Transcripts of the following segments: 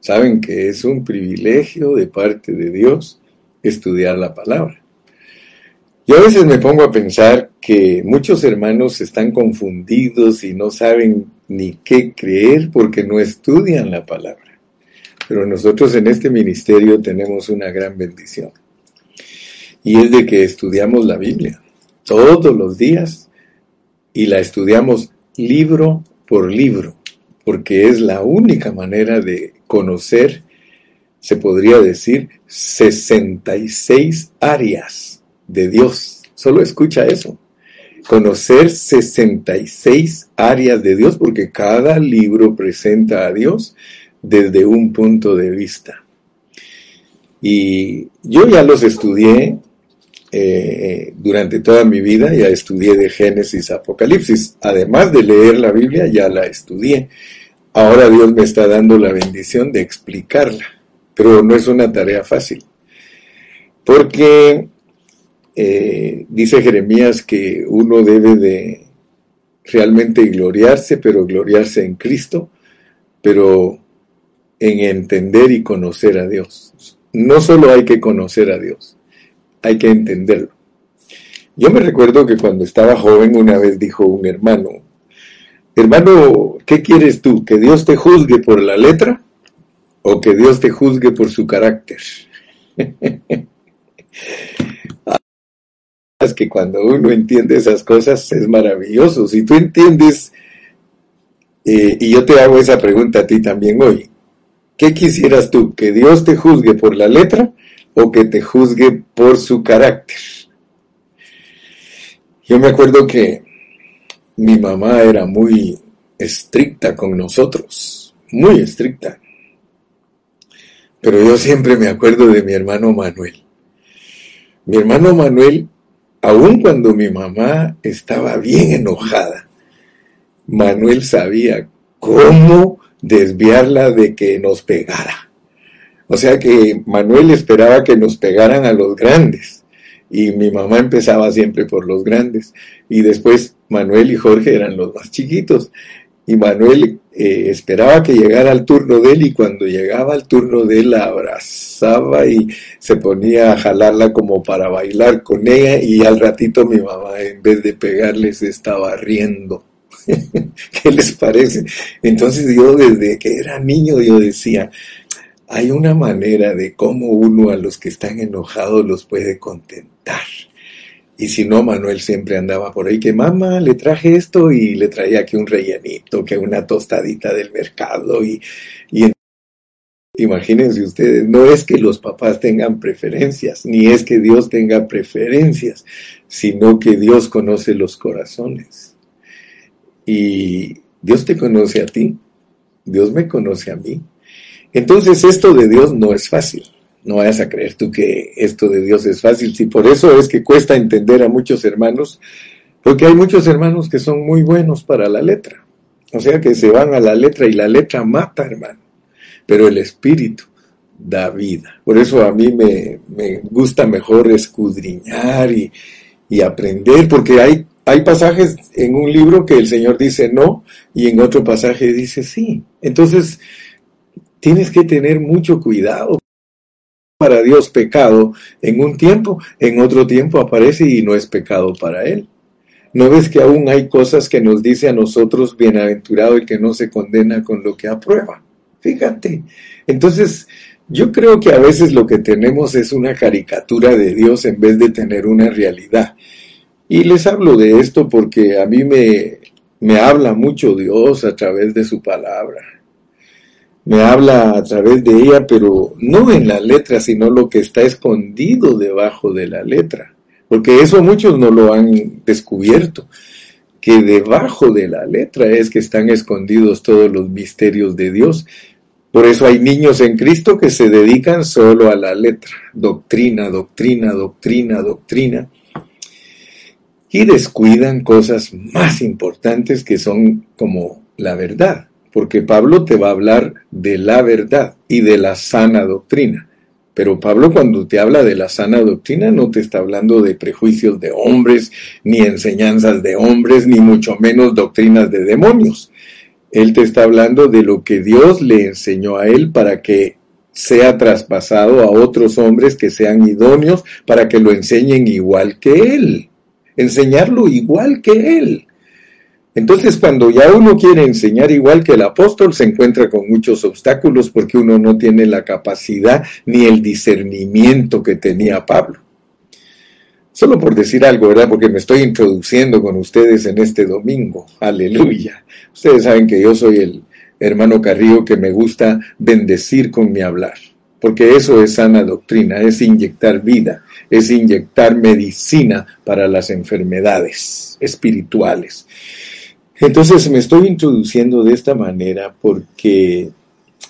saben que es un privilegio de parte de Dios estudiar la palabra. Yo a veces me pongo a pensar que muchos hermanos están confundidos y no saben ni qué creer porque no estudian la palabra. Pero nosotros en este ministerio tenemos una gran bendición. Y es de que estudiamos la Biblia todos los días y la estudiamos libro por libro, porque es la única manera de conocer, se podría decir, 66 áreas de Dios. Solo escucha eso. Conocer 66 áreas de Dios, porque cada libro presenta a Dios desde un punto de vista. Y yo ya los estudié eh, durante toda mi vida, ya estudié de Génesis a Apocalipsis. Además de leer la Biblia, ya la estudié. Ahora Dios me está dando la bendición de explicarla, pero no es una tarea fácil. Porque eh, dice Jeremías que uno debe de realmente gloriarse, pero gloriarse en Cristo, pero en entender y conocer a Dios. No solo hay que conocer a Dios, hay que entenderlo. Yo me recuerdo que cuando estaba joven una vez dijo un hermano, hermano, ¿qué quieres tú? ¿Que Dios te juzgue por la letra o que Dios te juzgue por su carácter? es que cuando uno entiende esas cosas es maravilloso. Si tú entiendes, eh, y yo te hago esa pregunta a ti también hoy, ¿qué quisieras tú? ¿Que Dios te juzgue por la letra o que te juzgue por su carácter? Yo me acuerdo que mi mamá era muy estricta con nosotros, muy estricta. Pero yo siempre me acuerdo de mi hermano Manuel. Mi hermano Manuel aun cuando mi mamá estaba bien enojada, Manuel sabía cómo desviarla de que nos pegara. O sea que Manuel esperaba que nos pegaran a los grandes y mi mamá empezaba siempre por los grandes y después Manuel y Jorge eran los más chiquitos y Manuel eh, esperaba que llegara el turno de él y cuando llegaba el turno de él la abrazaba y se ponía a jalarla como para bailar con ella y al ratito mi mamá en vez de pegarle se estaba riendo. ¿Qué les parece? Entonces yo desde que era niño yo decía, hay una manera de cómo uno a los que están enojados los puede contentar. Y si no, Manuel siempre andaba por ahí que mamá, le traje esto y le traía aquí un rellenito, que una tostadita del mercado. Y, y imagínense ustedes, no es que los papás tengan preferencias, ni es que Dios tenga preferencias, sino que Dios conoce los corazones. Y Dios te conoce a ti, Dios me conoce a mí. Entonces esto de Dios no es fácil. No vayas a creer tú que esto de Dios es fácil. Si por eso es que cuesta entender a muchos hermanos, porque hay muchos hermanos que son muy buenos para la letra. O sea que se van a la letra y la letra mata, hermano. Pero el espíritu da vida. Por eso a mí me, gusta mejor escudriñar y, y aprender, porque hay, hay pasajes en un libro que el Señor dice no y en otro pasaje dice sí. Entonces, tienes que tener mucho cuidado para Dios pecado en un tiempo, en otro tiempo aparece y no es pecado para Él. ¿No ves que aún hay cosas que nos dice a nosotros bienaventurado y que no se condena con lo que aprueba? Fíjate. Entonces, yo creo que a veces lo que tenemos es una caricatura de Dios en vez de tener una realidad. Y les hablo de esto porque a mí me, me habla mucho Dios a través de su palabra me habla a través de ella, pero no en la letra, sino lo que está escondido debajo de la letra. Porque eso muchos no lo han descubierto, que debajo de la letra es que están escondidos todos los misterios de Dios. Por eso hay niños en Cristo que se dedican solo a la letra, doctrina, doctrina, doctrina, doctrina, y descuidan cosas más importantes que son como la verdad porque Pablo te va a hablar de la verdad y de la sana doctrina. Pero Pablo cuando te habla de la sana doctrina no te está hablando de prejuicios de hombres, ni enseñanzas de hombres, ni mucho menos doctrinas de demonios. Él te está hablando de lo que Dios le enseñó a él para que sea traspasado a otros hombres que sean idóneos para que lo enseñen igual que él. Enseñarlo igual que él. Entonces, cuando ya uno quiere enseñar igual que el apóstol, se encuentra con muchos obstáculos porque uno no tiene la capacidad ni el discernimiento que tenía Pablo. Solo por decir algo, ¿verdad? Porque me estoy introduciendo con ustedes en este domingo. Aleluya. Ustedes saben que yo soy el hermano Carrillo que me gusta bendecir con mi hablar. Porque eso es sana doctrina, es inyectar vida, es inyectar medicina para las enfermedades espirituales. Entonces me estoy introduciendo de esta manera porque,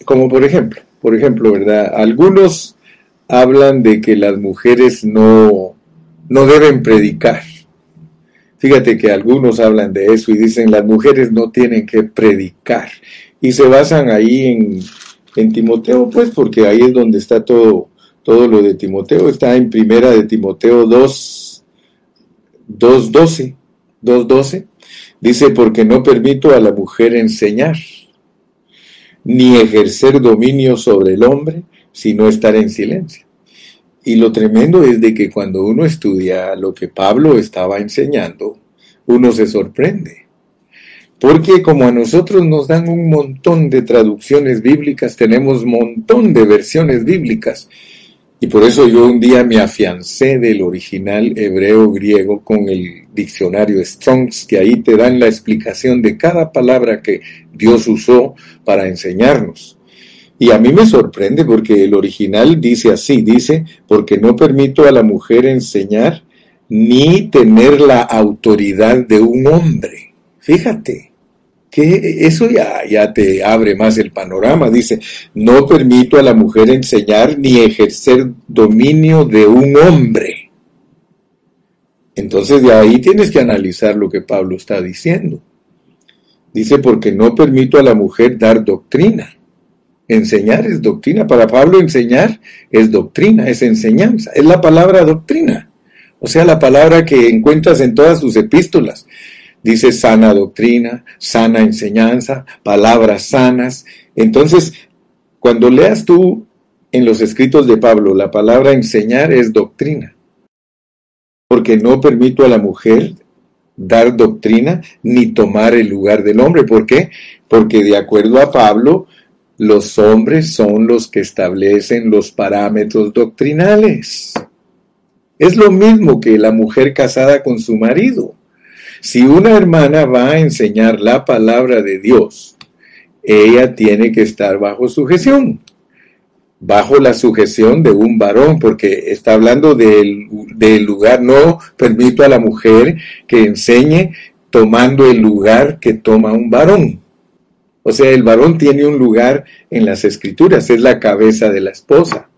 como por ejemplo, por ejemplo, ¿verdad? Algunos hablan de que las mujeres no, no deben predicar. Fíjate que algunos hablan de eso y dicen las mujeres no tienen que predicar. Y se basan ahí en, en Timoteo, pues, porque ahí es donde está todo, todo lo de Timoteo. Está en primera de Timoteo 2, 2.12, 2.12. Dice, porque no permito a la mujer enseñar, ni ejercer dominio sobre el hombre, sino estar en silencio. Y lo tremendo es de que cuando uno estudia lo que Pablo estaba enseñando, uno se sorprende. Porque como a nosotros nos dan un montón de traducciones bíblicas, tenemos montón de versiones bíblicas, y por eso yo un día me afiancé del original hebreo-griego con el diccionario Strongs, que ahí te dan la explicación de cada palabra que Dios usó para enseñarnos. Y a mí me sorprende porque el original dice así, dice, porque no permito a la mujer enseñar ni tener la autoridad de un hombre. Fíjate que eso ya, ya te abre más el panorama. Dice, no permito a la mujer enseñar ni ejercer dominio de un hombre. Entonces de ahí tienes que analizar lo que Pablo está diciendo. Dice, porque no permito a la mujer dar doctrina. Enseñar es doctrina. Para Pablo enseñar es doctrina, es enseñanza. Es la palabra doctrina. O sea, la palabra que encuentras en todas sus epístolas dice sana doctrina, sana enseñanza, palabras sanas. Entonces, cuando leas tú en los escritos de Pablo la palabra enseñar es doctrina, no permito a la mujer dar doctrina ni tomar el lugar del hombre. ¿Por qué? Porque de acuerdo a Pablo, los hombres son los que establecen los parámetros doctrinales. Es lo mismo que la mujer casada con su marido. Si una hermana va a enseñar la palabra de Dios, ella tiene que estar bajo sujeción, bajo la sujeción de un varón, porque está hablando del, lugar, no permito a la mujer que enseñe tomando el lugar que toma un varón. O sea, el varón tiene un lugar en las escrituras, es la cabeza de la esposa.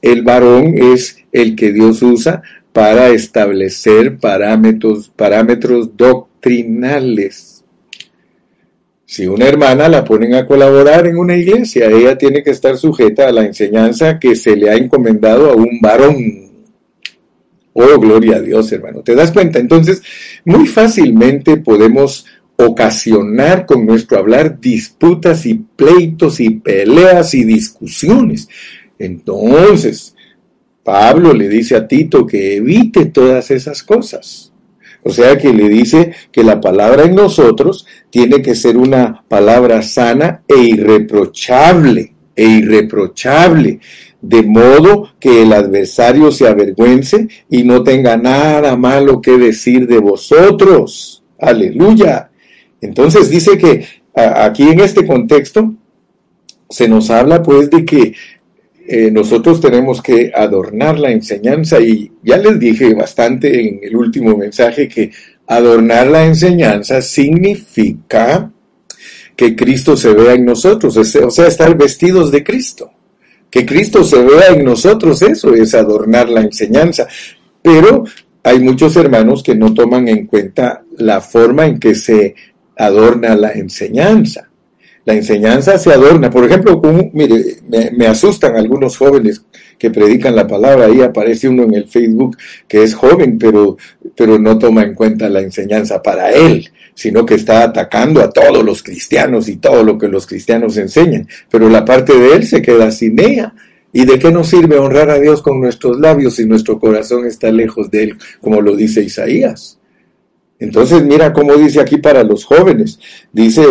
El varón es el que Dios usa para establecer parámetros, parámetros doctrinales. Si una hermana la ponen a colaborar en una iglesia, ella tiene que estar sujeta a la enseñanza que se le ha encomendado a un varón. Oh, gloria a Dios, hermano. ¿Te das cuenta? Entonces, muy fácilmente podemos ocasionar con nuestro hablar disputas y pleitos y peleas y discusiones. Entonces, Pablo le dice a Tito que evite todas esas cosas. O sea que le dice que la palabra en nosotros tiene que ser una palabra sana e irreprochable, e irreprochable, de modo que el adversario se avergüence y no tenga nada malo que decir de vosotros. Aleluya. Entonces dice que aquí en este contexto se nos habla pues de que eh, nosotros tenemos que adornar la enseñanza y ya les dije bastante en el último mensaje que adornar la enseñanza significa que Cristo se vea en nosotros, o sea, estar vestidos de Cristo. Que Cristo se vea en nosotros, eso es adornar la enseñanza. Pero hay muchos hermanos que no toman en cuenta la forma en que se adorna la enseñanza. La enseñanza se adorna. Por ejemplo, mire, me, asustan algunos jóvenes que predican la palabra. Ahí aparece uno en el Facebook que es joven, pero, pero no toma en cuenta la enseñanza para él, sino que está atacando a todos los cristianos y todo lo que los cristianos enseñan. Pero la parte de él se queda sin ella. ¿Y de qué nos sirve honrar a Dios con nuestros labios si nuestro corazón está lejos de Él, como lo dice Isaías? Entonces mira cómo dice aquí para los jóvenes. Dice,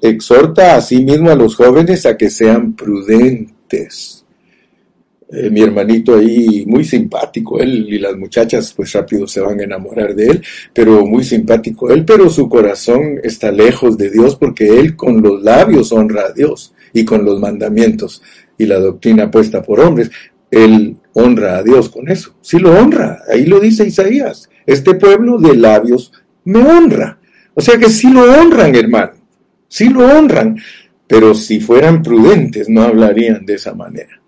exhorta a sí mismo a los jóvenes a que sean prudentes. Eh, mi hermanito ahí, muy simpático, él y las muchachas pues rápido se van a enamorar de él, pero muy simpático él, pero su corazón está lejos de Dios porque él con los labios honra a Dios y con los mandamientos y la doctrina puesta por hombres, él honra a Dios con eso. Sí lo honra, ahí lo dice Isaías. Este pueblo de labios me honra. O sea que sí lo honran, hermano, sí lo honran, pero si fueran prudentes no hablarían de esa manera.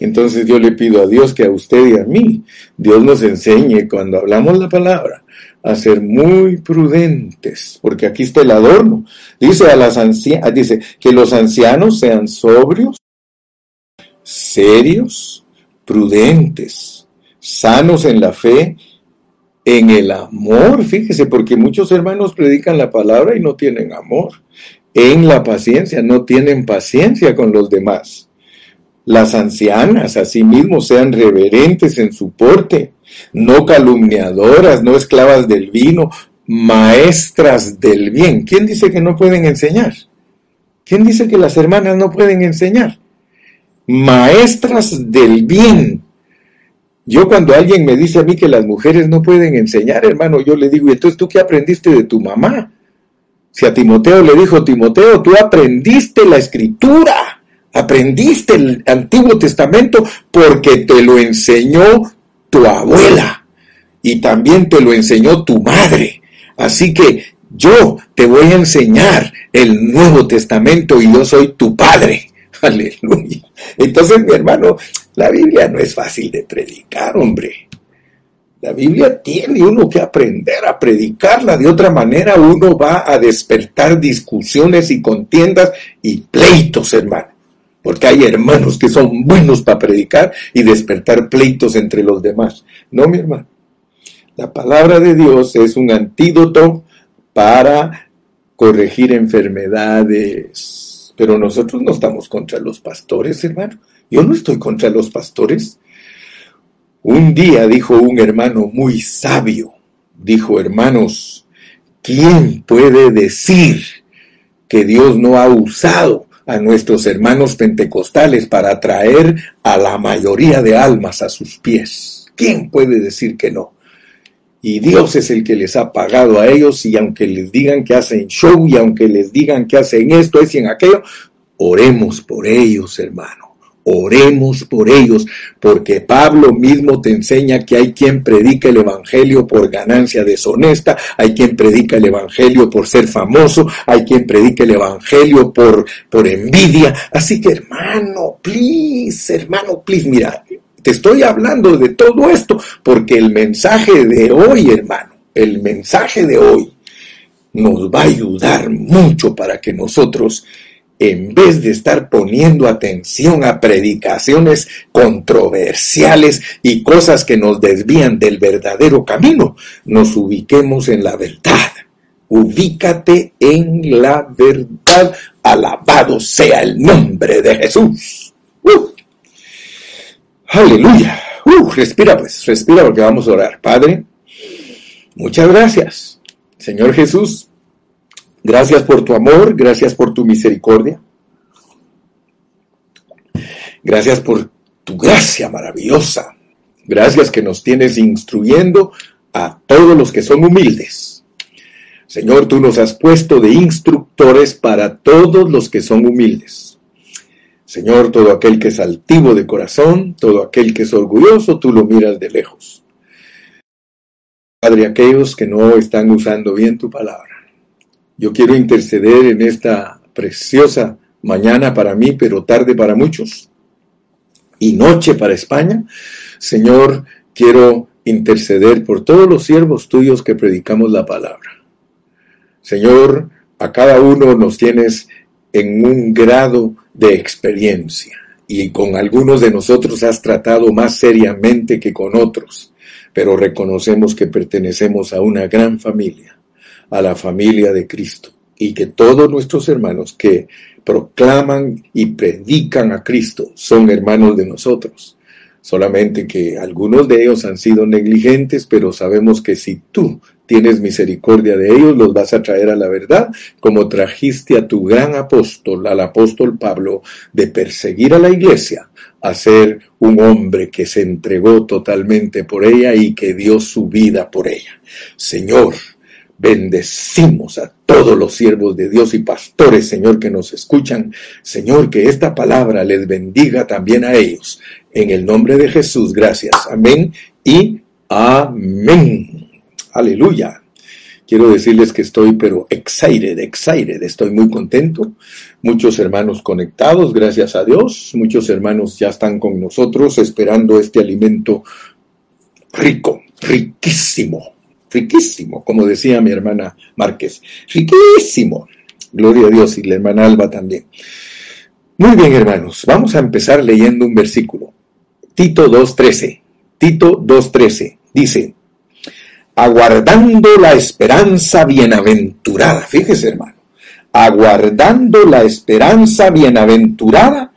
Entonces yo le pido a Dios que a usted y a mí, Dios nos enseñe cuando hablamos la palabra a ser muy prudentes, porque aquí está el adorno. Dice a las ancianas, dice que los ancianos sean sobrios, serios, prudentes, sanos en la fe en el amor, fíjese, porque muchos hermanos predican la palabra y no tienen amor. En la paciencia, no tienen paciencia con los demás. Las ancianas, asimismo, sean reverentes en su porte, no calumniadoras, no esclavas del vino, maestras del bien. ¿Quién dice que no pueden enseñar? ¿Quién dice que las hermanas no pueden enseñar? Maestras del bien yo cuando alguien me dice a mí que las mujeres no pueden enseñar, hermano, yo le digo, ¿y entonces tú qué aprendiste de tu mamá? Si a Timoteo le dijo, Timoteo, tú aprendiste la escritura, aprendiste el Antiguo Testamento porque te lo enseñó tu abuela y también te lo enseñó tu madre. Así que yo te voy a enseñar el Nuevo Testamento y yo soy tu padre. Aleluya. Entonces, mi hermano, la Biblia no es fácil de predicar, hombre. La Biblia tiene uno que aprender a predicarla. De otra manera, uno va a despertar discusiones y contiendas y pleitos, hermano. Porque hay hermanos que son buenos para predicar y despertar pleitos entre los demás. No, mi hermano. La palabra de Dios es un antídoto para corregir enfermedades. Pero nosotros no estamos contra los pastores, hermano. Yo no estoy contra los pastores. Un día dijo un hermano muy sabio, dijo, hermanos, ¿quién puede decir que Dios no ha usado a nuestros hermanos pentecostales para traer a la mayoría de almas a sus pies? ¿Quién puede decir que no? Y Dios es el que les ha pagado a ellos y aunque les digan que hacen show y aunque les digan que hacen esto, y en aquello, oremos por ellos, hermano. Oremos por ellos, porque Pablo mismo te enseña que hay quien predica el Evangelio por ganancia deshonesta, hay quien predica el Evangelio por ser famoso, hay quien predica el Evangelio por, por envidia. Así que hermano, please, hermano, please, mira, te estoy hablando de todo esto porque el mensaje de hoy, hermano, el mensaje de hoy nos va a ayudar mucho para que nosotros en vez de estar poniendo atención a predicaciones controversiales y cosas que nos desvían del verdadero camino, nos ubiquemos en la verdad. Ubícate en la verdad. Alabado sea el nombre de Jesús. Uh. Aleluya. Uh, respira pues, respira porque vamos a orar. Padre, muchas gracias. Señor Jesús, Gracias por tu amor, gracias por tu misericordia. Gracias por tu gracia maravillosa. Gracias que nos tienes instruyendo a todos los que son humildes. Señor, tú nos has puesto de instructores para todos los que son humildes. Señor, todo aquel que es altivo de corazón, todo aquel que es orgulloso, tú lo miras de lejos. Padre, aquellos que no están usando bien tu palabra. Yo quiero interceder en esta preciosa mañana para mí, pero tarde para muchos, y noche para España. Señor, quiero interceder por todos los siervos tuyos que predicamos la palabra. Señor, a cada uno nos tienes en un grado de experiencia y con algunos de nosotros has tratado más seriamente que con otros, pero reconocemos que pertenecemos a una gran familia a la familia de Cristo y que todos nuestros hermanos que proclaman y predican a Cristo son hermanos de nosotros. Solamente que algunos de ellos han sido negligentes, pero sabemos que si tú tienes misericordia de ellos, los vas a traer a la verdad, como trajiste a tu gran apóstol, al apóstol Pablo, de perseguir a la iglesia, a ser un hombre que se entregó totalmente por ella y que dio su vida por ella. Señor, Bendecimos a todos los siervos de Dios y pastores, Señor, que nos escuchan. Señor, que esta palabra les bendiga también a ellos. En el nombre de Jesús, gracias. Amén y amén. Aleluya. Quiero decirles que estoy, pero excited, excited, estoy muy contento. Muchos hermanos conectados, gracias a Dios. Muchos hermanos ya están con nosotros esperando este alimento rico, riquísimo riquísimo, como decía mi hermana Márquez, riquísimo. Gloria a Dios y la hermana Alba también. Muy bien, hermanos, vamos a empezar leyendo un versículo. Tito 2.13. Tito 2.13 dice, aguardando la esperanza bienaventurada. Fíjese, hermano, aguardando la esperanza bienaventurada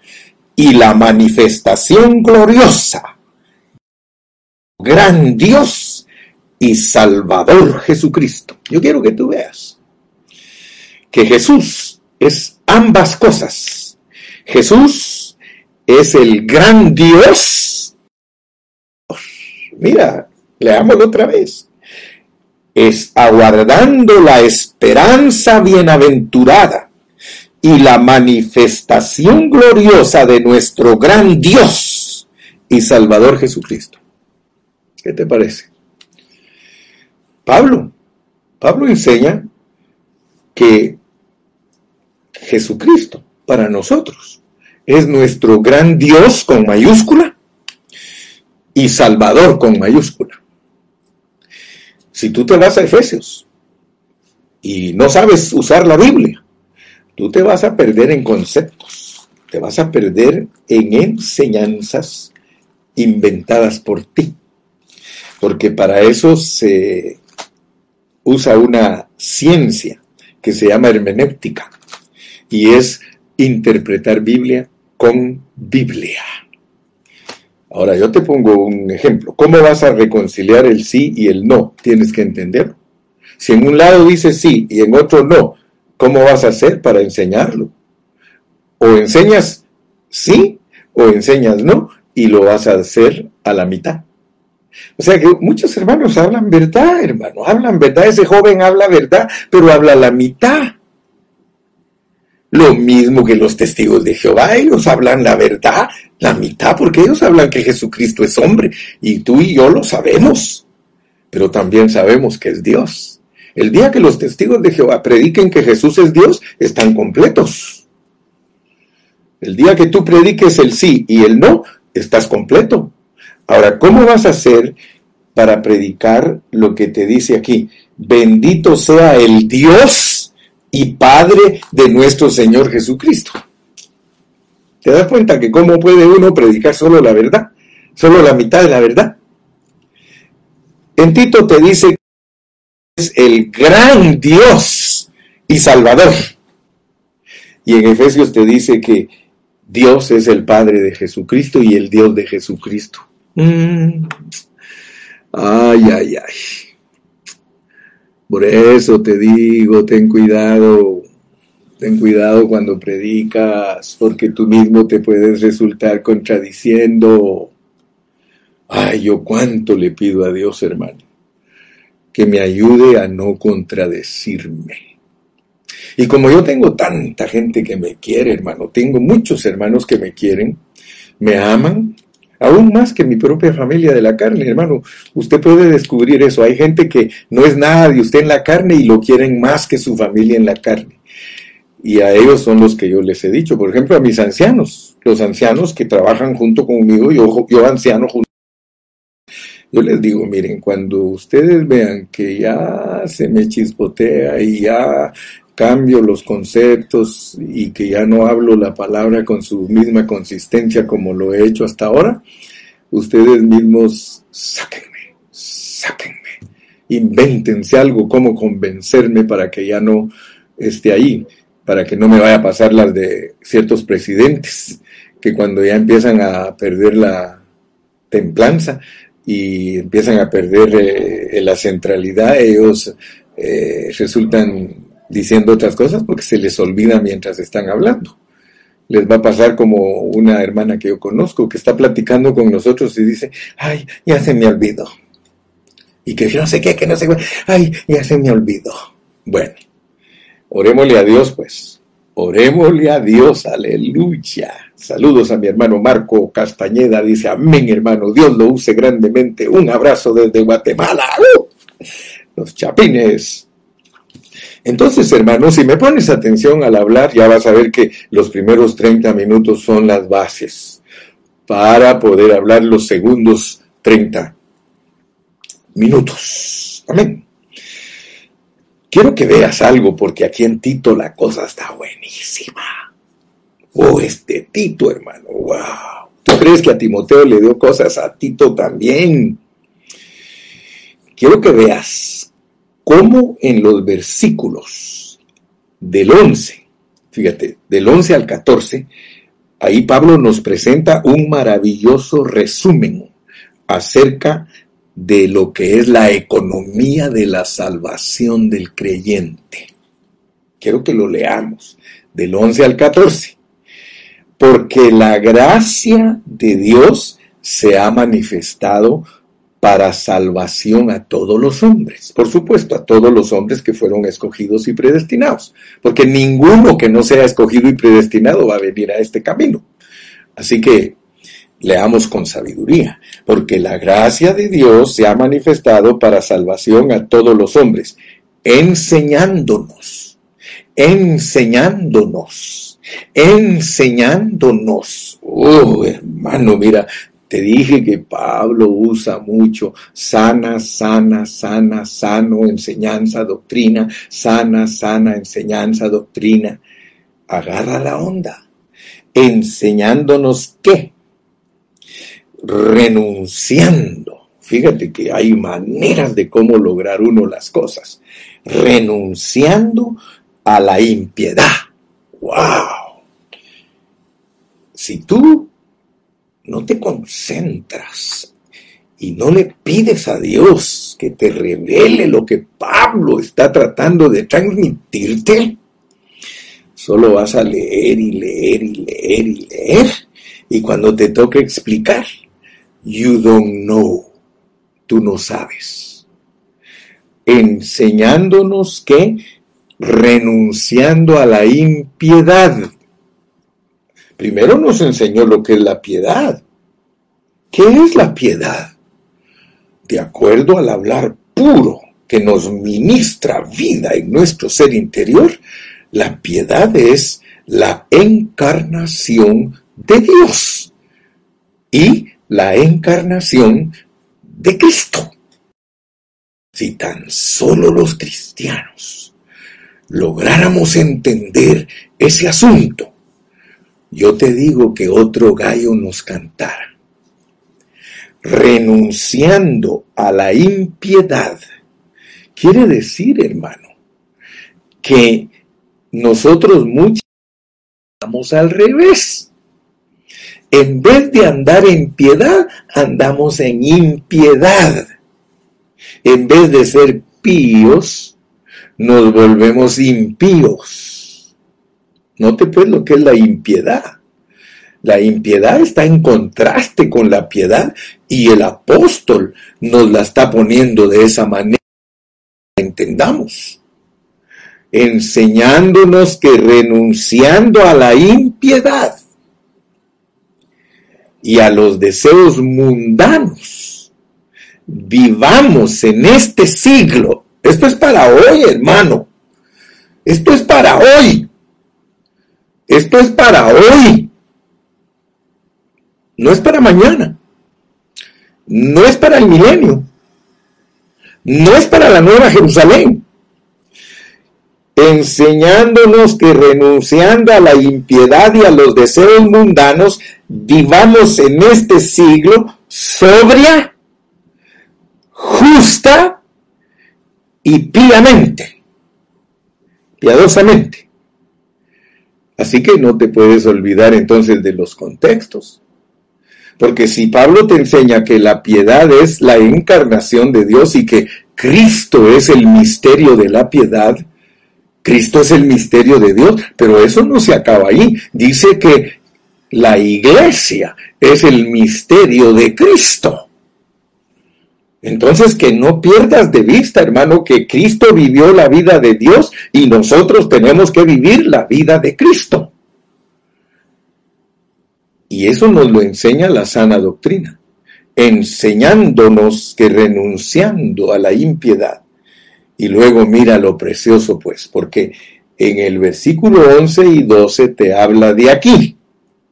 y la manifestación gloriosa. Gran Dios y Salvador Jesucristo. Yo quiero que tú veas que Jesús es ambas cosas. Jesús es el gran Dios. Mira, leámoslo otra vez. Es aguardando la esperanza bienaventurada y la manifestación gloriosa de nuestro gran Dios y Salvador Jesucristo. ¿Qué te parece? Pablo. Pablo enseña que Jesucristo para nosotros es nuestro gran Dios con mayúscula y Salvador con mayúscula. Si tú te vas a Efesios y no sabes usar la Biblia, tú te vas a perder en conceptos, te vas a perder en enseñanzas inventadas por ti, porque para eso se usa una ciencia que se llama hermenéutica y es interpretar Biblia con Biblia. Ahora yo te pongo un ejemplo. ¿Cómo vas a reconciliar el sí y el no? Tienes que entenderlo. Si en un lado dice sí y en otro no, ¿cómo vas a hacer para enseñarlo? O enseñas sí o enseñas no y lo vas a hacer a la mitad. O sea que muchos hermanos hablan verdad, hermano, hablan verdad. Ese joven habla verdad, pero habla la mitad. Lo mismo que los testigos de Jehová, ellos hablan la verdad, la mitad, porque ellos hablan que Jesucristo es hombre, y tú y yo lo sabemos, pero también sabemos que es Dios. El día que los testigos de Jehová prediquen que Jesús es Dios, están completos. El día que tú prediques el sí y el no, estás completo. Ahora, ¿cómo vas a hacer para predicar lo que te dice aquí? Bendito sea el Dios y Padre de nuestro Señor Jesucristo. ¿Te das cuenta que cómo puede uno predicar solo la verdad? Solo la mitad de la verdad. En Tito te dice que es el gran Dios y Salvador. Y en Efesios te dice que Dios es el Padre de Jesucristo y el Dios de Jesucristo. Mm. Ay, ay, ay. Por eso te digo, ten cuidado, ten cuidado cuando predicas, porque tú mismo te puedes resultar contradiciendo. Ay, yo cuánto le pido a Dios, hermano, que me ayude a no contradecirme. Y como yo tengo tanta gente que me quiere, hermano, tengo muchos hermanos que me quieren, me aman, aún más que mi propia familia de la carne, hermano. Usted puede descubrir eso. Hay gente que no es nada de usted en la carne y lo quieren más que su familia en la carne. Y a ellos son los que yo les he dicho. Por ejemplo, a mis ancianos, los ancianos que trabajan junto conmigo, yo, yo anciano junto yo les digo, miren, cuando ustedes vean que ya se me chispotea y ya cambio los conceptos y que ya no hablo la palabra con su misma consistencia como lo he hecho hasta ahora, ustedes mismos sáquenme, sáquenme. invéntense algo, cómo convencerme para que ya no esté ahí, para que no me vaya a pasar las de ciertos presidentes, que cuando ya empiezan a perder la templanza y empiezan a perder eh, la centralidad, ellos eh, resultan diciendo otras cosas porque se les olvida mientras están hablando. Les va a pasar como una hermana que yo conozco que está platicando con nosotros y dice, ay, ya se me olvidó. Y que no sé qué, que no sé qué, ay, ya se me olvidó. Bueno, orémosle a Dios pues. Orémosle a Dios, aleluya. Saludos a mi hermano Marco Castañeda, dice, amén hermano, Dios lo use grandemente. Un abrazo desde Guatemala. ¡Uh! Los chapines. Entonces, hermano, si me pones atención al hablar, ya vas a ver que los primeros 30 minutos son las bases para poder hablar los segundos 30 minutos. Amén. Quiero que veas algo porque aquí en Tito la cosa está buenísima. Oh, este Tito, hermano, wow. ¿Tú crees que a Timoteo le dio cosas a Tito también? Quiero que veas como en los versículos del 11, fíjate, del 11 al 14, ahí Pablo nos presenta un maravilloso resumen acerca de lo que es la economía de la salvación del creyente. Quiero que lo leamos, del 11 al 14. Porque la gracia de Dios se ha manifestado para salvación a todos los hombres. Por supuesto, a todos los hombres que fueron escogidos y predestinados. Porque ninguno que no sea escogido y predestinado va a venir a este camino. Así que leamos con sabiduría. Porque la gracia de Dios se ha manifestado para salvación a todos los hombres. Enseñándonos. Enseñándonos. Enseñándonos. Oh, hermano, mira, te dije que Pablo usa mucho sana, sana, sana, sano, enseñanza, doctrina, sana, sana, enseñanza, doctrina. Agarra la onda. Enseñándonos qué? Renunciando. Fíjate que hay maneras de cómo lograr uno las cosas. Renunciando a la impiedad. ¡Wow! Si tú no te concentras y no le pides a Dios que te revele lo que Pablo está tratando de transmitirte, solo vas a leer y leer y leer y leer. Y cuando te toque explicar, you don't know, tú no sabes. Enseñándonos que renunciando a la impiedad, Primero nos enseñó lo que es la piedad. ¿Qué es la piedad? De acuerdo al hablar puro que nos ministra vida en nuestro ser interior, la piedad es la encarnación de Dios y la encarnación de Cristo. Si tan solo los cristianos lográramos entender ese asunto, yo te digo que otro gallo nos cantara. Renunciando a la impiedad, quiere decir, hermano, que nosotros muchos andamos al revés. En vez de andar en piedad, andamos en impiedad. En vez de ser píos, nos volvemos impíos. Note pues lo que es la impiedad. La impiedad está en contraste con la piedad y el apóstol nos la está poniendo de esa manera. Entendamos. Enseñándonos que renunciando a la impiedad y a los deseos mundanos, vivamos en este siglo. Esto es para hoy, hermano. Esto es para hoy. Esto es para hoy. No es para mañana. No es para el milenio. No es para la nueva Jerusalén. Enseñándonos que renunciando a la impiedad y a los deseos mundanos, vivamos en este siglo sobria, justa y piamente, piadosamente. Así que no te puedes olvidar entonces de los contextos. Porque si Pablo te enseña que la piedad es la encarnación de Dios y que Cristo es el misterio de la piedad, Cristo es el misterio de Dios, pero eso no se acaba ahí. Dice que la iglesia es el misterio de Cristo. Entonces que no pierdas de vista, hermano, que Cristo vivió la vida de Dios y nosotros tenemos que vivir la vida de Cristo. Y eso nos lo enseña la sana doctrina, enseñándonos que renunciando a la impiedad, y luego mira lo precioso pues, porque en el versículo 11 y 12 te habla de aquí,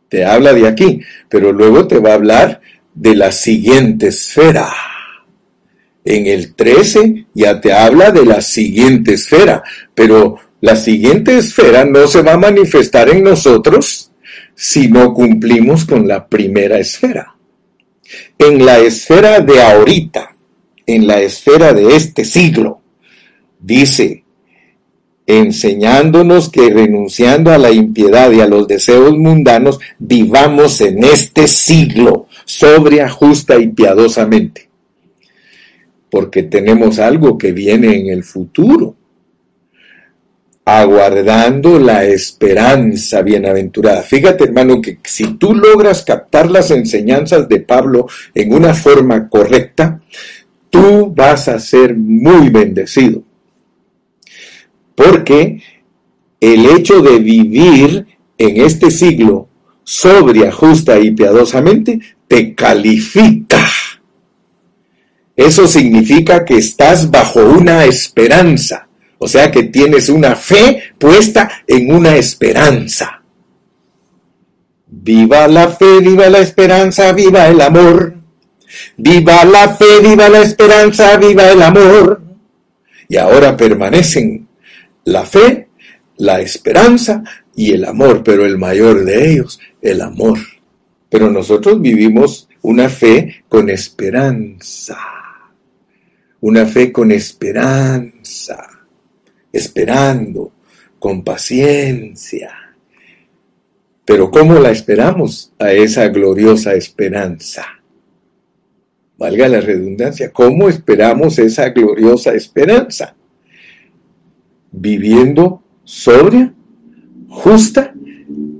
te habla de aquí, pero luego te va a hablar de la siguiente esfera. En el 13 ya te habla de la siguiente esfera, pero la siguiente esfera no se va a manifestar en nosotros si no cumplimos con la primera esfera. En la esfera de ahorita, en la esfera de este siglo, dice, enseñándonos que renunciando a la impiedad y a los deseos mundanos, vivamos en este siglo, sobria, justa y piadosamente. Porque tenemos algo que viene en el futuro aguardando la esperanza bienaventurada. Fíjate, hermano, que si tú logras captar las enseñanzas de Pablo en una forma correcta, tú vas a ser muy bendecido. Porque el hecho de vivir en este siglo sobria, justa y piadosamente te califica. Eso significa que estás bajo una esperanza o sea que tienes una fe puesta en una esperanza. Viva la fe, viva la esperanza, viva el amor. Viva la fe, viva la esperanza, viva el amor. Y ahora permanecen la fe, la esperanza y el amor, pero el mayor de ellos, el amor. Pero nosotros vivimos una fe con esperanza. Una fe con esperanza esperando, con paciencia. Pero ¿cómo la esperamos a esa gloriosa esperanza? Valga la redundancia, ¿cómo esperamos esa gloriosa esperanza? Viviendo sobria, justa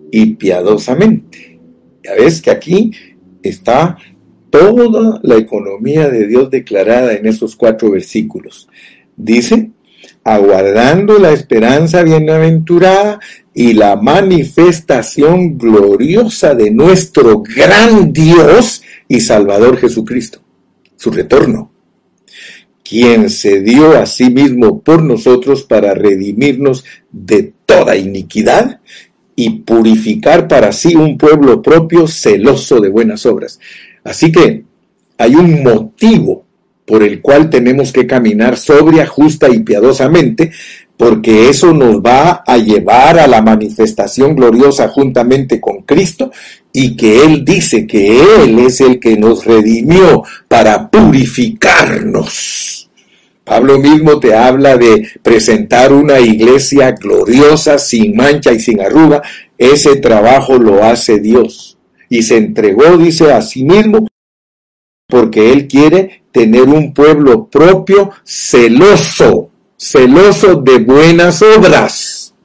y piadosamente. Ya ves que aquí está toda la economía de Dios declarada en esos cuatro versículos. Dice, aguardando la esperanza bienaventurada y la manifestación gloriosa de nuestro gran Dios y Salvador Jesucristo, su retorno, quien se dio a sí mismo por nosotros para redimirnos de toda iniquidad y purificar para sí un pueblo propio celoso de buenas obras. Así que hay un motivo por el cual tenemos que caminar sobria, justa y piadosamente, porque eso nos va a llevar a la manifestación gloriosa juntamente con Cristo y que Él dice que Él es el que nos redimió para purificarnos. Pablo mismo te habla de presentar una iglesia gloriosa, sin mancha y sin arruga. Ese trabajo lo hace Dios. Y se entregó, dice, a sí mismo, porque Él quiere tener un pueblo propio celoso, celoso de buenas obras,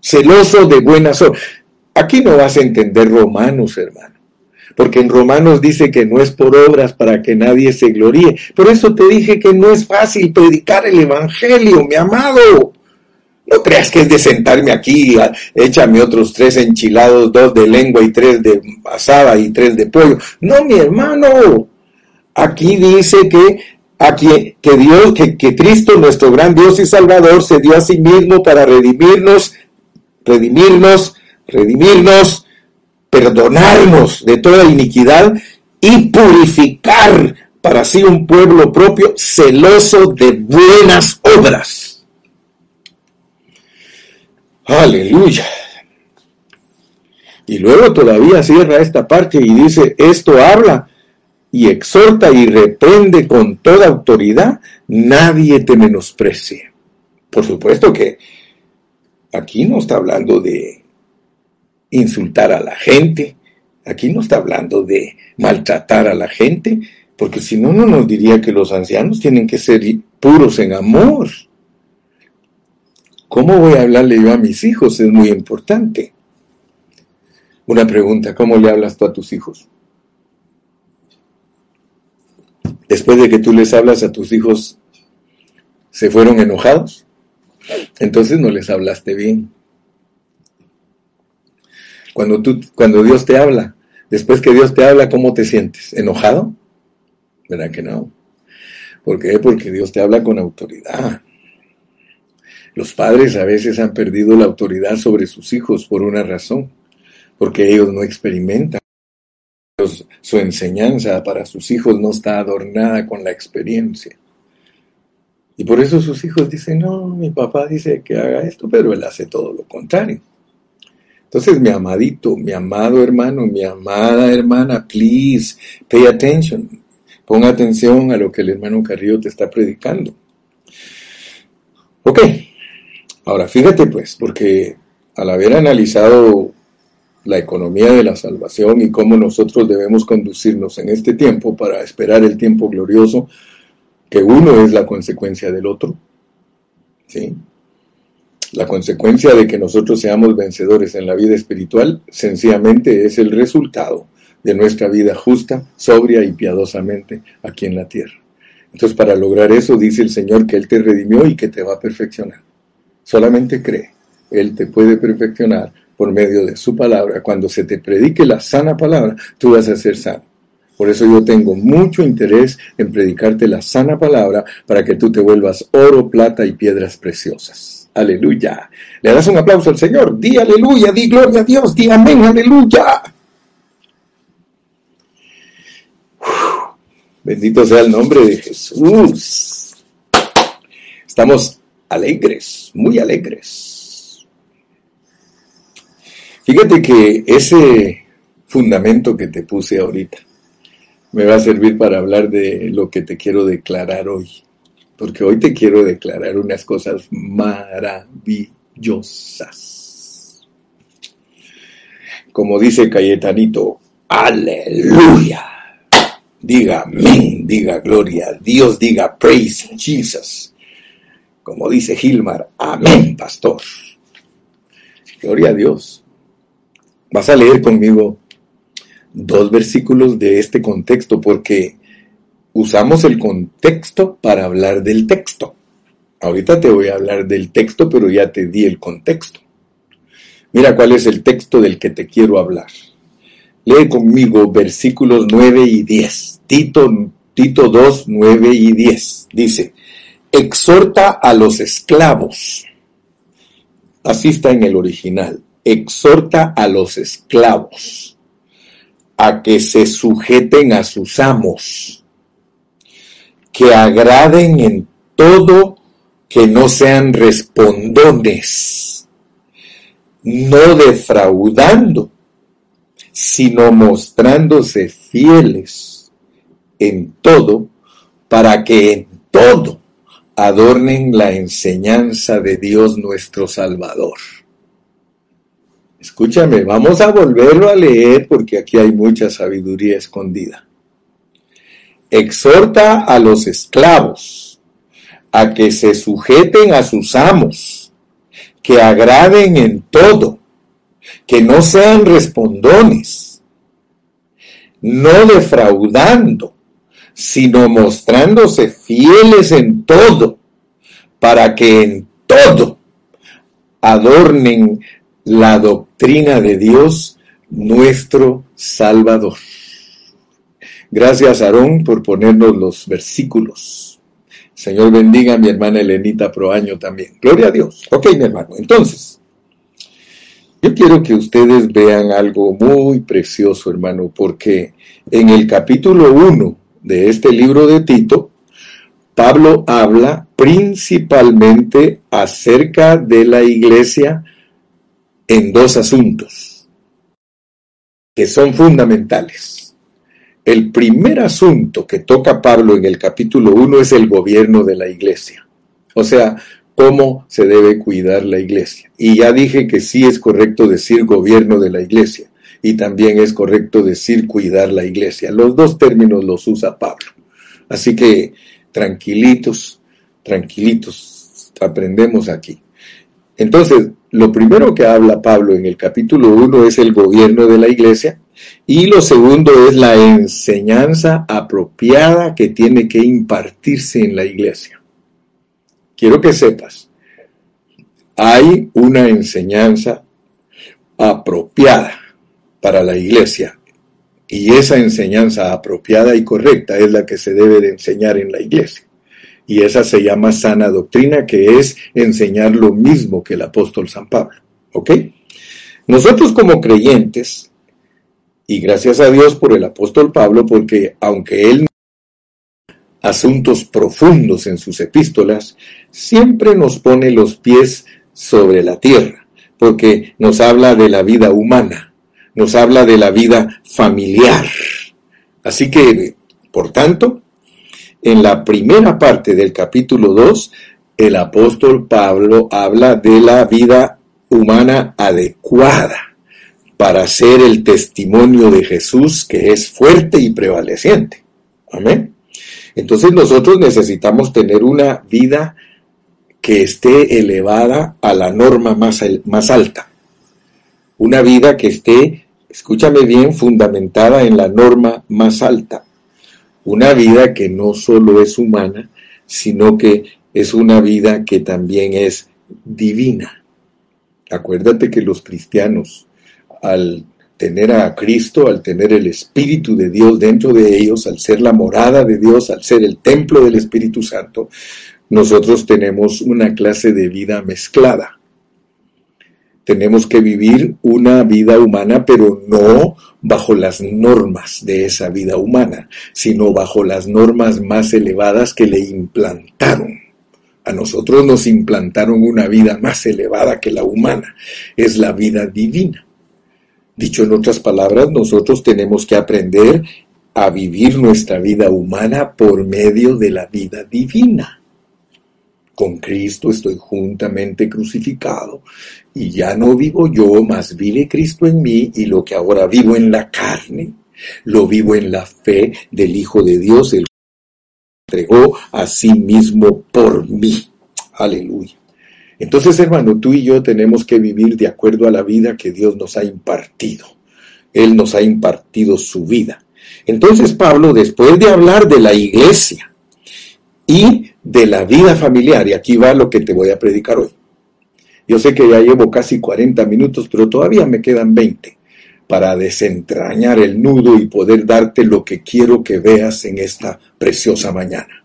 celoso de buenas obras. Aquí no vas a entender Romanos, hermano, porque en Romanos dice que no es por obras para que nadie se gloríe. Por eso te dije que no es fácil predicar el Evangelio, mi amado. No creas que es de sentarme aquí, échame otros tres enchilados, dos de lengua y tres de asada y tres de pollo. No, mi hermano, aquí dice que, aquí, que Dios, que, que Cristo, nuestro gran Dios y Salvador, se dio a sí mismo para redimirnos, redimirnos, redimirnos, perdonarnos de toda iniquidad y purificar para sí un pueblo propio celoso de buenas obras. Aleluya. Y luego todavía cierra esta parte y dice, esto habla y exhorta y reprende con toda autoridad, nadie te menosprecie. Por supuesto que aquí no está hablando de insultar a la gente, aquí no está hablando de maltratar a la gente, porque si no, no nos diría que los ancianos tienen que ser puros en amor. ¿Cómo voy a hablarle yo a mis hijos? Es muy importante. Una pregunta, ¿cómo le hablas tú a tus hijos? Después de que tú les hablas a tus hijos, ¿se fueron enojados? Entonces no les hablaste bien. Cuando, tú, cuando Dios te habla, después que Dios te habla, ¿cómo te sientes? ¿Enojado? ¿Verdad que no? ¿Por qué? Porque Dios te habla con autoridad. Los padres a veces han perdido la autoridad sobre sus hijos por una razón, porque ellos no experimentan. Su enseñanza para sus hijos no está adornada con la experiencia. Y por eso sus hijos dicen, no, mi papá dice que haga esto, pero él hace todo lo contrario. Entonces, mi amadito, mi amado hermano, mi amada hermana, please pay attention. Ponga atención a lo que el hermano Carrillo te está predicando. Ok, ahora fíjate pues, porque al haber analizado la economía de la salvación y cómo nosotros debemos conducirnos en este tiempo para esperar el tiempo glorioso, que uno es la consecuencia del otro, ¿sí? La consecuencia de que nosotros seamos vencedores en la vida espiritual sencillamente es el resultado de nuestra vida justa, sobria y piadosamente aquí en la tierra. Entonces, para lograr eso, dice el Señor que Él te redimió y que te va a perfeccionar. Solamente cree, Él te puede perfeccionar por medio de su palabra. Cuando se te predique la sana palabra, tú vas a ser sano. Por eso yo tengo mucho interés en predicarte la sana palabra para que tú te vuelvas oro, plata y piedras preciosas. Aleluya. Le das un aplauso al Señor. Di aleluya, di gloria a Dios, di amén, aleluya. Bendito sea el nombre de Jesús. Estamos alegres, muy alegres. Fíjate que ese fundamento que te puse ahorita me va a servir para hablar de lo que te quiero declarar hoy. Porque hoy te quiero declarar unas cosas maravillosas. Como dice Cayetanito, aleluya diga amén, diga gloria Dios, diga praise Jesus. Como dice Gilmar, amén, pastor. Gloria a Dios. Vas a leer conmigo dos versículos de este contexto porque usamos el contexto para hablar del texto. Ahorita te voy a hablar del texto, pero ya te di el contexto. Mira cuál es el texto del que te quiero hablar. Lee conmigo versículos 9 y 10. Tito, Tito 2, 9 y 10. Dice, exhorta a los esclavos. Así está en el original. Exhorta a los esclavos a que se sujeten a sus amos, que agraden en todo, que no sean respondones, no defraudando, sino mostrándose fieles en todo, para que en todo adornen la enseñanza de Dios nuestro Salvador. Escúchame, vamos a volverlo a leer porque aquí hay mucha sabiduría escondida. Exhorta a los esclavos a que se sujeten a sus amos, que agraden en todo, que no sean respondones, no defraudando, sino mostrándose fieles en todo, para que en todo adornen la doctrina de Dios, nuestro Salvador. Gracias, Aarón, por ponernos los versículos. Señor bendiga a mi hermana Elenita Proaño también. Gloria a Dios. Ok, mi hermano. Entonces, yo quiero que ustedes vean algo muy precioso, hermano, porque en el capítulo 1 de este libro de Tito, Pablo habla principalmente acerca de la iglesia en dos asuntos que son fundamentales. el primer asunto que toca Pablo en el capítulo 1 es el gobierno de la iglesia. O sea, cómo se debe cuidar la iglesia. Y ya dije que sí es correcto decir gobierno de la iglesia y también es correcto decir cuidar la iglesia. Los dos términos los usa Pablo. Así que tranquilitos, tranquilitos, aprendemos aquí. Entonces, lo primero que habla Pablo en el capítulo 1 es el gobierno de la iglesia y lo segundo es la enseñanza apropiada que tiene que impartirse en la iglesia quiero que sepas, hay una enseñanza apropiada para la iglesia y esa enseñanza apropiada y correcta es la que se debe de enseñar en la iglesia. Y esa se llama sana doctrina, que es enseñar lo mismo que el apóstol San Pablo. ¿Ok? Nosotros como creyentes, y gracias a Dios por el apóstol Pablo, porque aunque él asuntos profundos en sus epístolas, siempre nos pone los pies sobre la tierra, porque nos habla de la vida humana, nos habla de la vida familiar. Así que, por tanto, en la primera parte del capítulo 2, el apóstol Pablo habla de la vida humana adecuada para ser el testimonio de Jesús que es fuerte y prevaleciente. Amén. Entonces nosotros necesitamos tener una vida que esté elevada a la norma más, más alta. Una vida que esté, escúchame bien, fundamentada en la norma más alta. Una vida que no solo es humana, sino que es una vida que también es divina. Acuérdate que los cristianos, al tener a Cristo, al tener el Espíritu de Dios dentro de ellos, al ser la morada de Dios, al ser el templo del Espíritu Santo, nosotros tenemos una clase de vida mezclada. Tenemos que vivir una vida humana, pero no bajo las normas de esa vida humana, sino bajo las normas más elevadas que le implantaron. A nosotros nos implantaron una vida más elevada que la humana, es la vida divina. Dicho en otras palabras, nosotros tenemos que aprender a vivir nuestra vida humana por medio de la vida divina. Con Cristo estoy juntamente crucificado y ya no vivo yo, mas vive Cristo en mí y lo que ahora vivo en la carne, lo vivo en la fe del Hijo de Dios, el que entregó a sí mismo por mí. Aleluya. Entonces, hermano, tú y yo tenemos que vivir de acuerdo a la vida que Dios nos ha impartido. Él nos ha impartido su vida. Entonces, Pablo, después de hablar de la iglesia y de la vida familiar, y aquí va lo que te voy a predicar hoy. Yo sé que ya llevo casi 40 minutos, pero todavía me quedan 20 para desentrañar el nudo y poder darte lo que quiero que veas en esta preciosa mañana.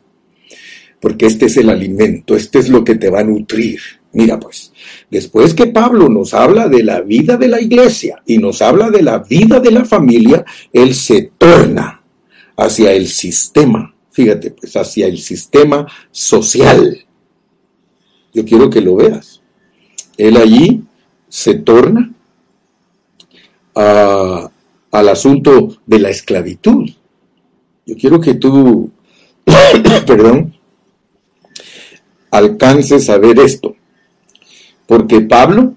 Porque este es el alimento, este es lo que te va a nutrir, Mira pues, después que Pablo nos habla de la vida de la iglesia y nos habla de la vida de la familia, él se torna hacia el sistema, fíjate pues, hacia el sistema social. Yo quiero que lo veas. Él allí se torna al asunto de la esclavitud. Yo quiero que tú, perdón, alcances a ver esto. Porque Pablo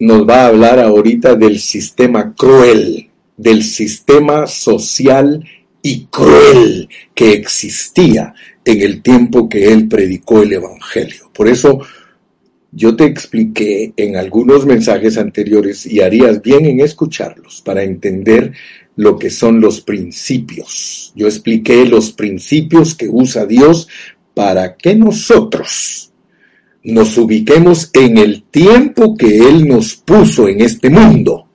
nos va a hablar ahorita del sistema cruel, del sistema social y cruel que existía en el tiempo que él predicó el Evangelio. Por eso yo te expliqué en algunos mensajes anteriores y harías bien en escucharlos para entender lo que son los principios. Yo expliqué los principios que usa Dios para que nosotros nos ubiquemos en el tiempo que Él nos puso en este mundo,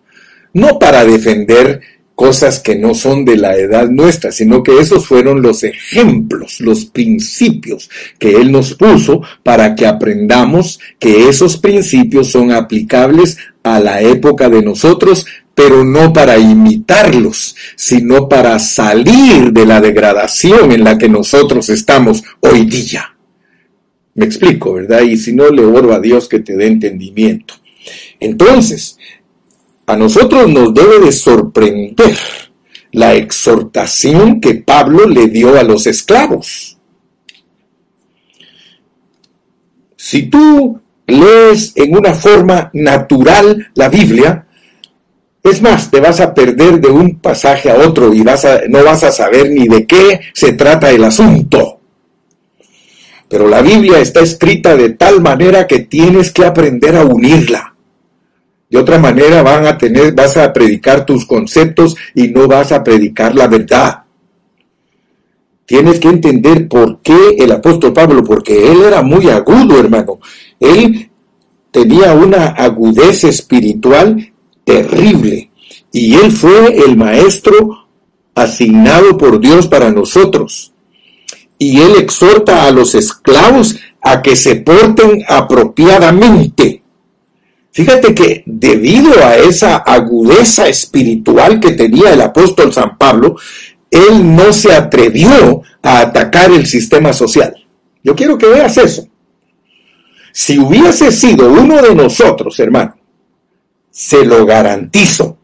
no para defender cosas que no son de la edad nuestra, sino que esos fueron los ejemplos, los principios que Él nos puso para que aprendamos que esos principios son aplicables a la época de nosotros, pero no para imitarlos, sino para salir de la degradación en la que nosotros estamos hoy día. Me explico, ¿verdad? Y si no, le oro a Dios que te dé entendimiento. Entonces, a nosotros nos debe de sorprender la exhortación que Pablo le dio a los esclavos. Si tú lees en una forma natural la Biblia, es más, te vas a perder de un pasaje a otro y vas a, no vas a saber ni de qué se trata el asunto. Pero la Biblia está escrita de tal manera que tienes que aprender a unirla. De otra manera van a tener, vas a predicar tus conceptos y no vas a predicar la verdad. Tienes que entender por qué el apóstol Pablo, porque él era muy agudo, hermano. Él tenía una agudez espiritual terrible y él fue el maestro asignado por Dios para nosotros y él exhorta a los esclavos a que se porten apropiadamente. Fíjate que debido a esa agudeza espiritual que tenía el apóstol San Pablo, él no se atrevió a atacar el sistema social. Yo quiero que veas eso. Si hubiese sido uno de nosotros, hermano, se lo garantizo.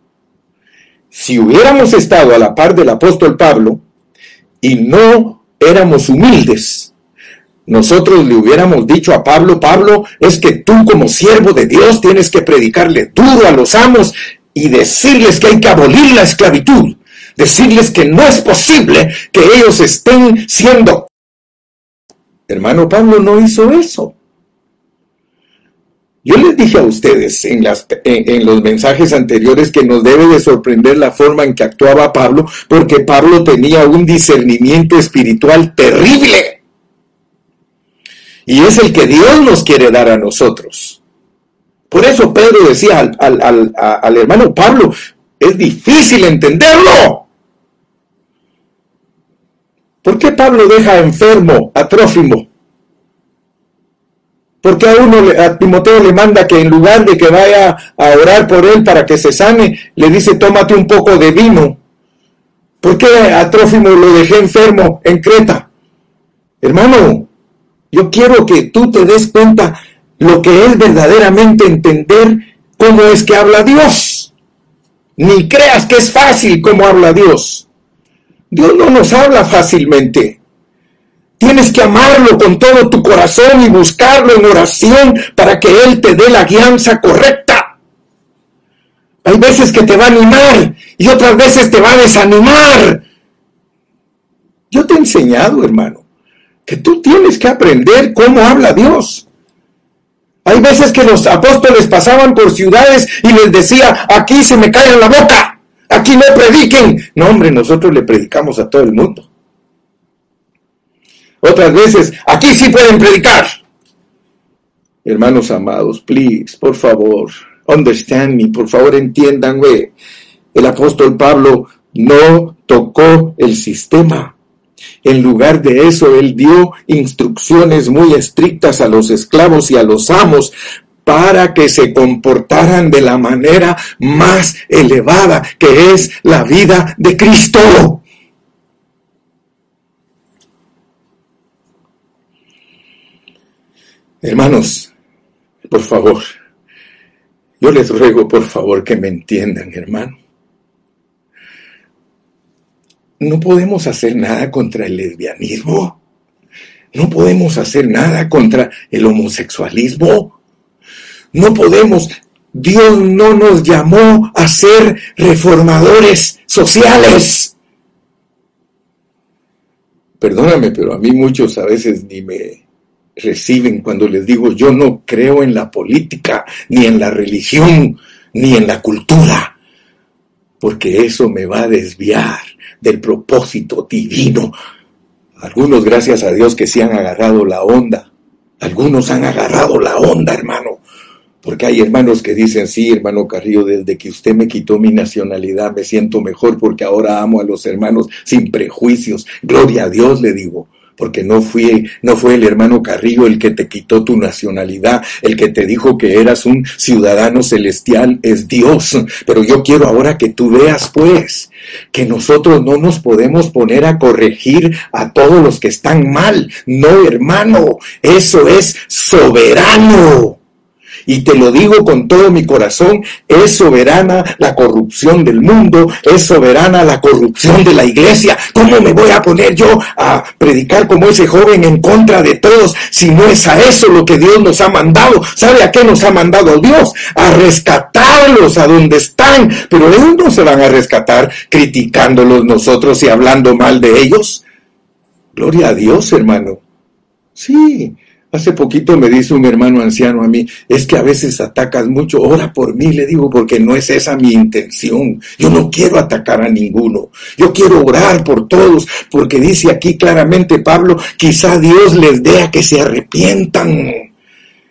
Si hubiéramos estado a la par del apóstol Pablo y no éramos humildes, nosotros le hubiéramos dicho a Pablo, Pablo, es que tú como siervo de Dios tienes que predicarle duro a los amos y decirles que hay que abolir la esclavitud, decirles que no es posible que ellos estén siendo... Hermano Pablo no hizo eso. Yo les dije a ustedes en, las, en, los mensajes anteriores que nos debe de sorprender la forma en que actuaba Pablo, porque Pablo tenía un discernimiento espiritual terrible. Y es el que Dios nos quiere dar a nosotros. Por eso Pedro decía al, al, hermano Pablo, es difícil entenderlo. ¿Por qué Pablo deja enfermo a Trófimo? Porque a uno, a Timoteo le manda que en lugar de que vaya a orar por él para que se sane, le dice tómate un poco de vino. ¿Por qué a Trófimo lo dejé enfermo en Creta? Hermano, yo quiero que tú te des cuenta lo que es verdaderamente entender cómo es que habla Dios. Ni creas que es fácil cómo habla Dios. Dios no nos habla fácilmente. Tienes que amarlo con todo tu corazón y buscarlo en oración para que Él te dé la guianza correcta. Hay veces que te va a animar y otras veces te va a desanimar. Yo te he enseñado, hermano, que tú tienes que aprender cómo habla Dios. Hay veces que los apóstoles pasaban por ciudades y les decía, aquí se me cae en la boca, aquí no prediquen. No, hombre, nosotros le predicamos a todo el mundo. Otras veces, aquí sí pueden predicar. Hermanos amados, please, por favor, understand me, por favor entiendan, El apóstol Pablo no tocó el sistema. En lugar de eso, él dio instrucciones muy estrictas a los esclavos y a los amos para que se comportaran de la manera más elevada que es la vida de Cristo. Hermanos, por favor, yo les ruego por favor que me entiendan, hermano. No podemos hacer nada contra el lesbianismo. No podemos hacer nada contra el homosexualismo. No podemos. Dios no nos llamó a ser reformadores sociales. Perdóname, pero a mí muchos a veces ni me reciben cuando les digo yo no creo en la política, ni en la religión, ni en la cultura, porque eso me va a desviar del propósito divino. Algunos, gracias a Dios, que se han agarrado la onda. Algunos han agarrado la onda, hermano. Porque hay hermanos que dicen, sí, hermano Carrillo, desde que usted me quitó mi nacionalidad me siento mejor porque ahora amo a los hermanos sin prejuicios. Gloria a Dios, le digo porque no fue, no fue el hermano Carrillo el que te quitó tu nacionalidad, el que te dijo que eras un ciudadano celestial, es Dios. Pero yo quiero ahora que tú veas, pues, que nosotros no nos podemos poner a corregir a todos los que están mal. No, hermano, eso es soberano. Y te lo digo con todo mi corazón, es soberana la corrupción del mundo, es soberana la corrupción de la iglesia. ¿Cómo me voy a poner yo a predicar como ese joven en contra de todos si no es a eso lo que Dios nos ha mandado? ¿Sabe a qué nos ha mandado Dios? A rescatarlos a donde están. Pero ellos no se van a rescatar criticándolos nosotros y hablando mal de ellos. Gloria a Dios, hermano. Sí, hace poquito me dice un hermano anciano a mí, es que a veces atacas mucho, ora por mí, le digo, porque no es esa mi intención. Yo no quiero atacar a ninguno. Yo quiero orar por todos, porque dice aquí claramente Pablo, quizá Dios les dé a que se arrepientan.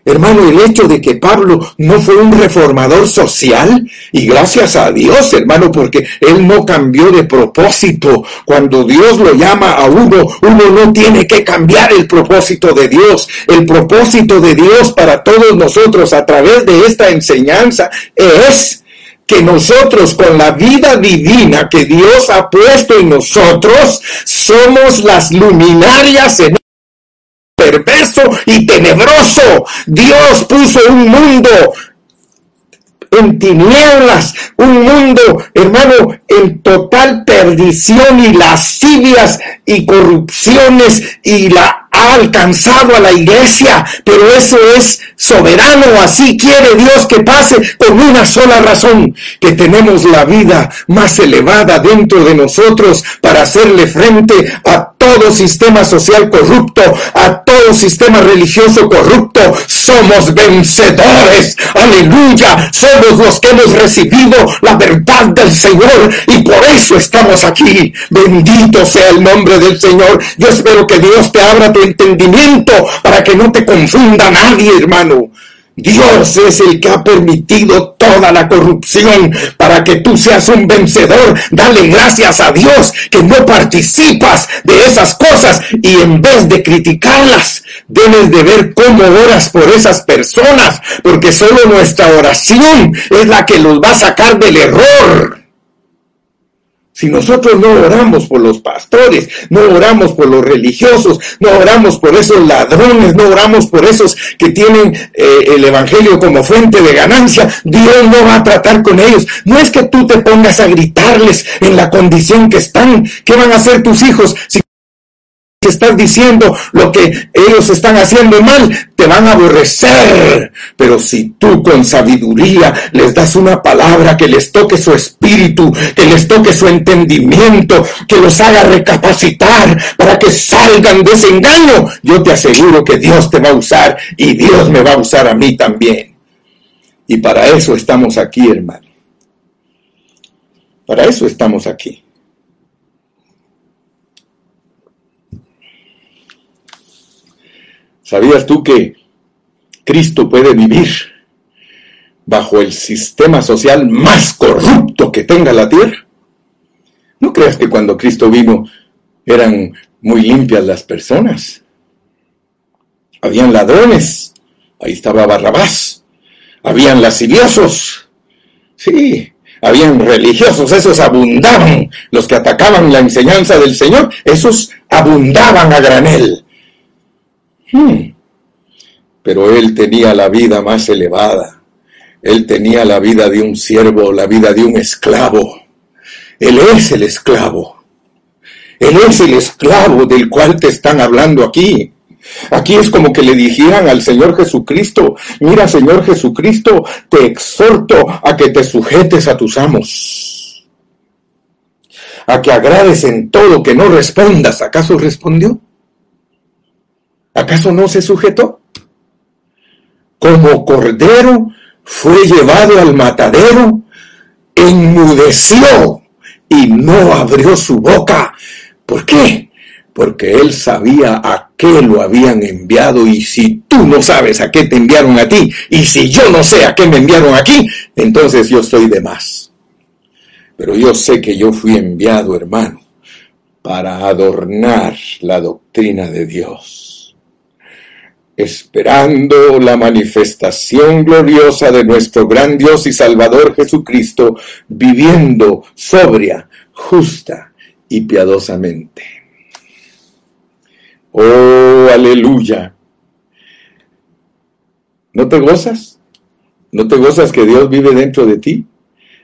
Hermano, el hecho de que Pablo no fue un reformador social, y gracias a Dios, hermano, porque él no cambió de propósito. Cuando Dios lo llama a uno, uno no tiene que cambiar el propósito de Dios. El propósito de Dios para todos nosotros a través de esta enseñanza es que nosotros con la vida divina que Dios ha puesto en nosotros, somos las luminarias en y tenebroso. Dios puso un mundo en tinieblas, un mundo, hermano, en total perdición y lascivias y corrupciones y la ha alcanzado a la iglesia, pero eso es soberano, así quiere Dios que pase con una sola razón, que tenemos la vida más elevada dentro de nosotros para hacerle frente a todo sistema social corrupto, a todo sistema religioso corrupto. Somos vencedores, aleluya, somos los que hemos recibido la verdad del Señor y por eso estamos aquí. Bendito sea el nombre del Señor. Yo espero que Dios te abra tu entendimiento para que no te confunda nadie, hermano. Dios es el que ha permitido toda la corrupción para que tú seas un vencedor. Dale gracias a Dios que no participas de esas cosas y en vez de criticarlas, debes de ver cómo oras por esas personas, porque solo nuestra oración es la que los va a sacar del error. Si nosotros no oramos por los pastores, no oramos por los religiosos, no oramos por esos ladrones, no oramos por esos que tienen eh, el Evangelio como fuente de ganancia, Dios no va a tratar con ellos. No es que tú te pongas a gritarles en la condición que están. ¿Qué van a hacer tus hijos que estás diciendo lo que ellos están haciendo mal, te van a aborrecer. Pero si tú con sabiduría les das una palabra que les toque su espíritu, que les toque su entendimiento, que los haga recapacitar para que salgan de ese engaño, yo te aseguro que Dios te va a usar y Dios me va a usar a mí también. Y para eso estamos aquí, hermano. Para eso estamos aquí. ¿Sabías tú que Cristo puede vivir bajo el sistema social más corrupto que tenga la tierra? No creas que cuando Cristo vino eran muy limpias las personas. Habían ladrones, ahí estaba Barrabás. Habían lasciviosos, sí, habían religiosos, esos abundaban. Los que atacaban la enseñanza del Señor, esos abundaban a granel. Hmm. Pero él tenía la vida más elevada. Él tenía la vida de un siervo, la vida de un esclavo. Él es el esclavo. Él es el esclavo del cual te están hablando aquí. Aquí es como que le dijeran al Señor Jesucristo, mira Señor Jesucristo, te exhorto a que te sujetes a tus amos, a que agrades en todo, que no respondas. ¿Acaso respondió? ¿Acaso no se sujetó? Como cordero fue llevado al matadero, enmudeció y no abrió su boca. ¿Por qué? Porque él sabía a qué lo habían enviado y si tú no sabes a qué te enviaron a ti y si yo no sé a qué me enviaron aquí, entonces yo estoy de más. Pero yo sé que yo fui enviado, hermano, para adornar la doctrina de Dios esperando la manifestación gloriosa de nuestro gran Dios y Salvador Jesucristo, viviendo sobria, justa y piadosamente. Oh, aleluya. ¿No te gozas? ¿No te gozas que Dios vive dentro de ti?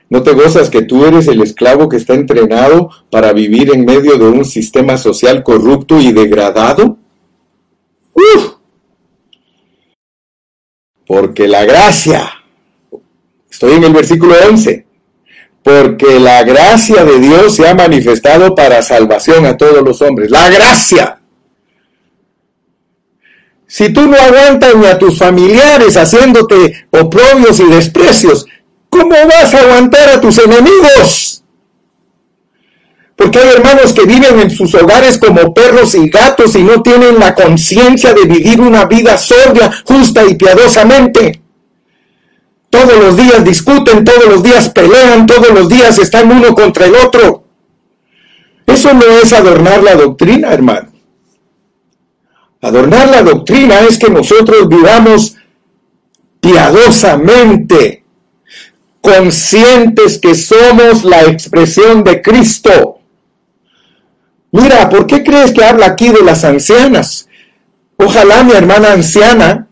¿No te gozas que tú eres el esclavo que está entrenado para vivir en medio de un sistema social corrupto y degradado? ¡Uf! Porque la gracia, estoy en el versículo 11, porque la gracia de Dios se ha manifestado para salvación a todos los hombres. La gracia. Si tú no aguantas ni a tus familiares haciéndote oprobios y desprecios, ¿cómo vas a aguantar a tus enemigos? Porque hay hermanos que viven en sus hogares como perros y gatos y no tienen la conciencia de vivir una vida sobria, justa y piadosamente. Todos los días discuten, todos los días pelean, todos los días están uno contra el otro. Eso no es adornar la doctrina, hermano. Adornar la doctrina es que nosotros vivamos piadosamente, conscientes que somos la expresión de Cristo. Mira, ¿por qué crees que habla aquí de las ancianas? Ojalá mi hermana anciana,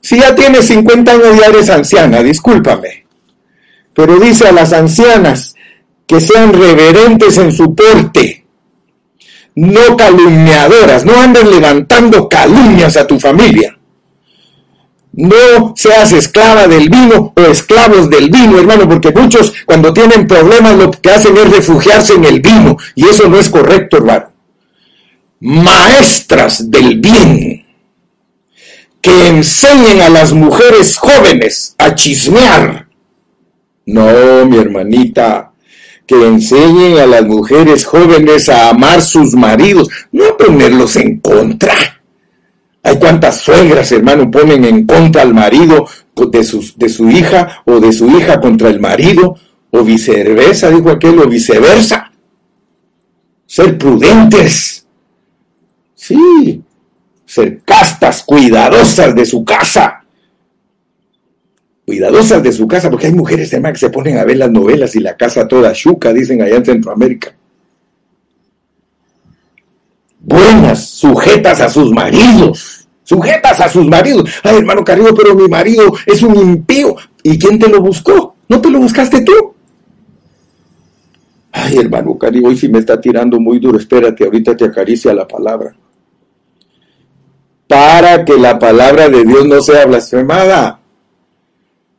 si ya tiene 50 años ya eres anciana, discúlpame, pero dice a las ancianas que sean reverentes en su porte, no calumniadoras, no anden levantando calumnias a tu familia. No seas esclava del vino o esclavos del vino, hermano, porque muchos cuando tienen problemas lo que hacen es refugiarse en el vino y eso no es correcto, hermano. Maestras del bien que enseñen a las mujeres jóvenes a chismear. No, mi hermanita, que enseñen a las mujeres jóvenes a amar sus maridos, no a ponerlos en contra. Hay cuantas suegras, hermano, ponen en contra al marido de su, de su hija o de su hija contra el marido, o viceversa, dijo aquel, o viceversa. Ser prudentes. Sí, ser castas, cuidadosas de su casa cuidadosas de su casa, porque hay mujeres además que se ponen a ver las novelas y la casa toda chuca, dicen allá en Centroamérica. Buenas, sujetas a sus maridos, sujetas a sus maridos. Ay, hermano Caribe, pero mi marido es un impío. ¿Y quién te lo buscó? ¿No te lo buscaste tú? Ay, hermano Caribe, hoy sí me está tirando muy duro. Espérate, ahorita te acaricia la palabra. Para que la palabra de Dios no sea blasfemada.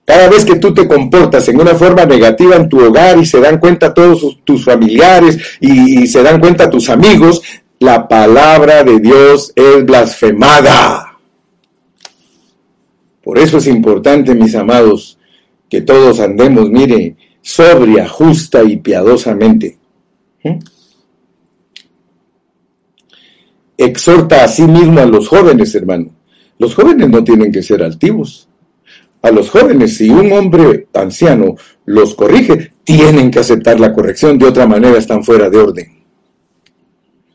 Cada vez que tú te comportas en una forma negativa en tu hogar y se dan cuenta todos tus familiares y, se dan cuenta tus amigos, la palabra de Dios es blasfemada. Por eso es importante, mis amados, que todos andemos, mire, sobria, justa y piadosamente. ¿Mm? Exhorta a sí mismo a los jóvenes, hermano. Los jóvenes no tienen que ser altivos a los jóvenes, si un hombre anciano los corrige, tienen que aceptar la corrección, de otra manera están fuera de orden.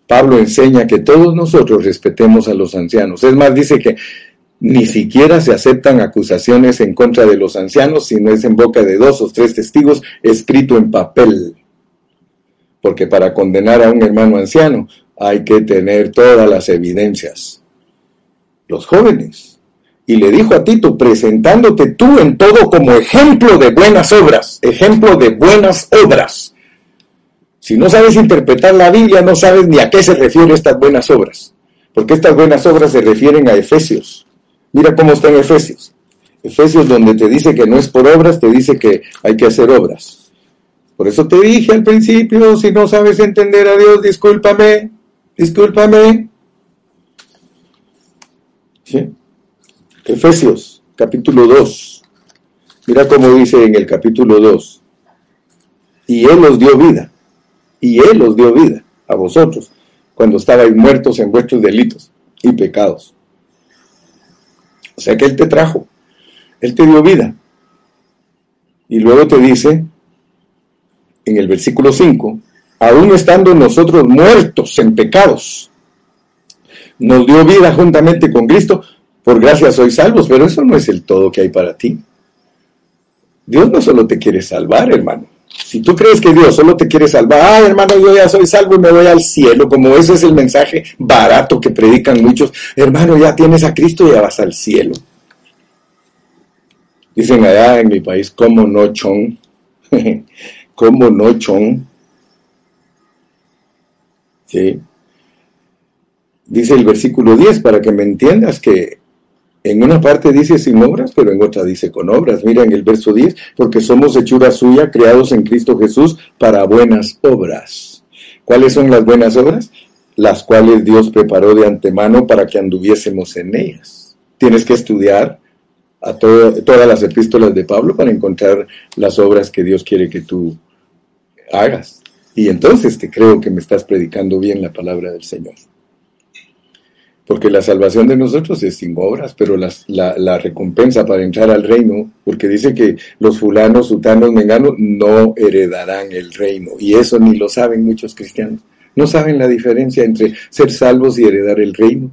Pablo enseña que todos nosotros respetemos a los ancianos. Es más, dice que ni siquiera se aceptan acusaciones en contra de los ancianos si no es en boca de dos o tres testigos escrito en papel. Porque para condenar a un hermano anciano hay que tener todas las evidencias. Los jóvenes y le dijo a Tito, presentándote tú en todo como ejemplo de buenas obras, ejemplo de buenas obras. Si no sabes interpretar la Biblia, no sabes ni a qué se refieren estas buenas obras, porque estas buenas obras se refieren a Efesios. Mira cómo está en Efesios. Efesios donde te dice que no es por obras, te dice que hay que hacer obras. Por eso te dije al principio, si no sabes entender a Dios, discúlpame, discúlpame. Efesios, capítulo 2. Mira cómo dice en el capítulo 2. Y Él os dio vida. Y Él os dio vida a vosotros cuando estabais muertos en vuestros delitos y pecados. O sea que Él te trajo. Él te dio vida. Y luego te dice, en el versículo 5, aún estando nosotros muertos en pecados, nos dio vida juntamente con Cristo, por gracia sois salvos, pero eso no es el todo que hay para ti. Dios no solo te quiere salvar, hermano. Si tú crees que Dios solo te quiere salvar, ah, hermano, yo ya soy salvo y me voy al cielo, como ese es el mensaje barato que predican muchos, hermano, ya tienes a Cristo y ya vas al cielo. Dicen allá en mi país, como no chon, como no chon. ¿Sí? Dice el versículo 10, para que me entiendas que en una parte dice sin obras, pero en otra dice con obras. Mira en el verso 10, porque somos hechura suya, creados en Cristo Jesús para buenas obras. ¿Cuáles son las buenas obras? Las cuales Dios preparó de antemano para que anduviésemos en ellas. Tienes que estudiar a todas las epístolas de Pablo para encontrar las obras que Dios quiere que tú hagas. Y entonces te creo que me estás predicando bien la palabra del Señor porque la salvación de nosotros es sin obras, pero la, recompensa para entrar al reino, porque dice que los fulanos, sutanos, menganos no heredarán el reino, y eso ni lo saben muchos cristianos. No saben la diferencia entre ser salvos y heredar el reino.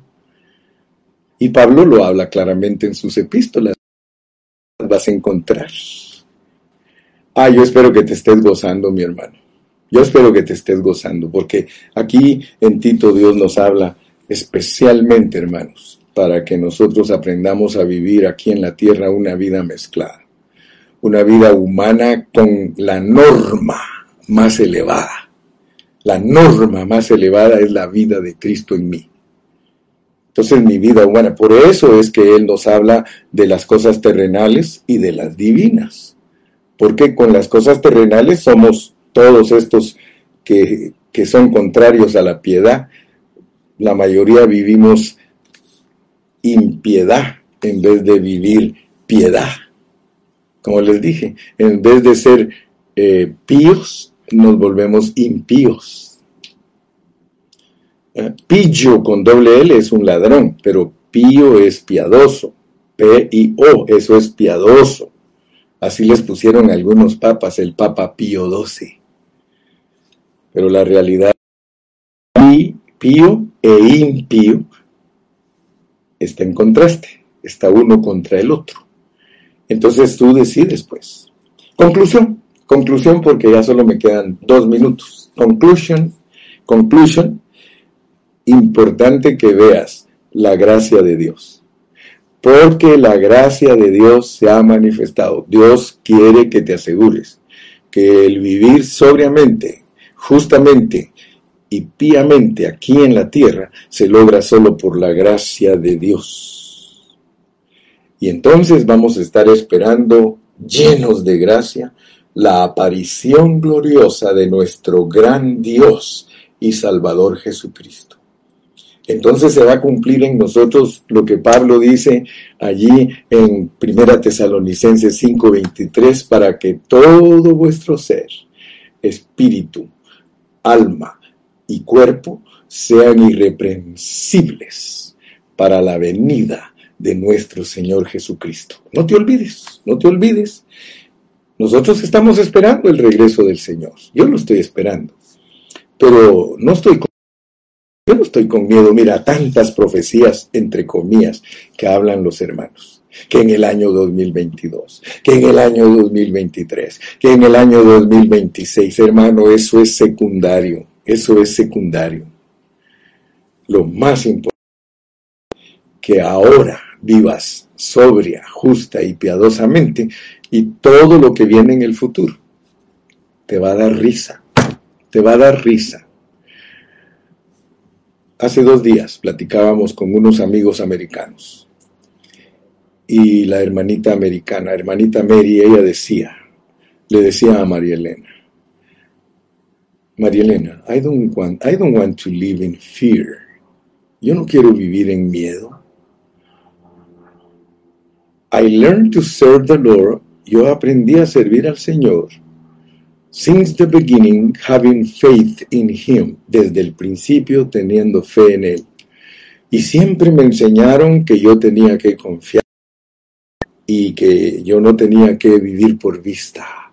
Y Pablo lo habla claramente en sus epístolas. Vas a encontrar. Ah, yo espero que te estés gozando, mi hermano. Yo espero que te estés gozando, porque aquí en Tito Dios nos habla especialmente, hermanos, para que nosotros aprendamos a vivir aquí en la tierra una vida mezclada, una vida humana con la norma más elevada. La norma más elevada es la vida de Cristo en mí. Entonces mi vida humana, por eso es que Él nos habla de las cosas terrenales y de las divinas. Porque con las cosas terrenales somos todos estos que, que son contrarios a la piedad la mayoría vivimos impiedad en vez de vivir piedad. Como les dije, en vez de ser eh, píos, nos volvemos impíos. Eh, pillo con doble L es un ladrón, pero pío es piadoso. P-I-O, eso es piadoso. Así les pusieron algunos papas, el Papa Pío XII. Pero la realidad pío e impío está en contraste, está uno contra el otro. Entonces tú decides, pues. Conclusión, conclusión porque ya solo me quedan dos minutos. Conclusion, conclusion, importante que veas la gracia de Dios. Porque la gracia de Dios se ha manifestado. Dios quiere que te asegures que el vivir sobriamente, justamente, y piamente aquí en la tierra se logra solo por la gracia de Dios. Y entonces vamos a estar esperando, llenos de gracia, la aparición gloriosa de nuestro gran Dios y Salvador Jesucristo. Entonces se va a cumplir en nosotros lo que Pablo dice allí en Primera Tesalonicenses 5:23 para que todo vuestro ser, espíritu, alma, y cuerpo sean irreprensibles para la venida de nuestro Señor Jesucristo. No te olvides, no te olvides. Nosotros estamos esperando el regreso del Señor. Yo lo estoy esperando. Pero no estoy con, yo no estoy con miedo. Mira, tantas profecías, entre comillas, que hablan los hermanos. Que en el año 2022, que en el año 2023, que en el año 2026, hermano, eso es secundario. Eso es secundario. Lo más importante que ahora vivas sobria, justa y piadosamente y todo lo que viene en el futuro te va a dar risa, te va a dar risa. Hace dos días platicábamos con unos amigos americanos y la hermanita americana, hermanita Mary, ella decía, le decía a María Elena, María Elena, I don't, want, I don't want to live in fear. Yo no quiero vivir en miedo. I learned to serve the Lord. Yo aprendí a servir al Señor. Since the beginning, having faith in Him. Desde el principio, teniendo fe en Él. Y siempre me enseñaron que yo tenía que confiar y que yo no tenía que vivir por vista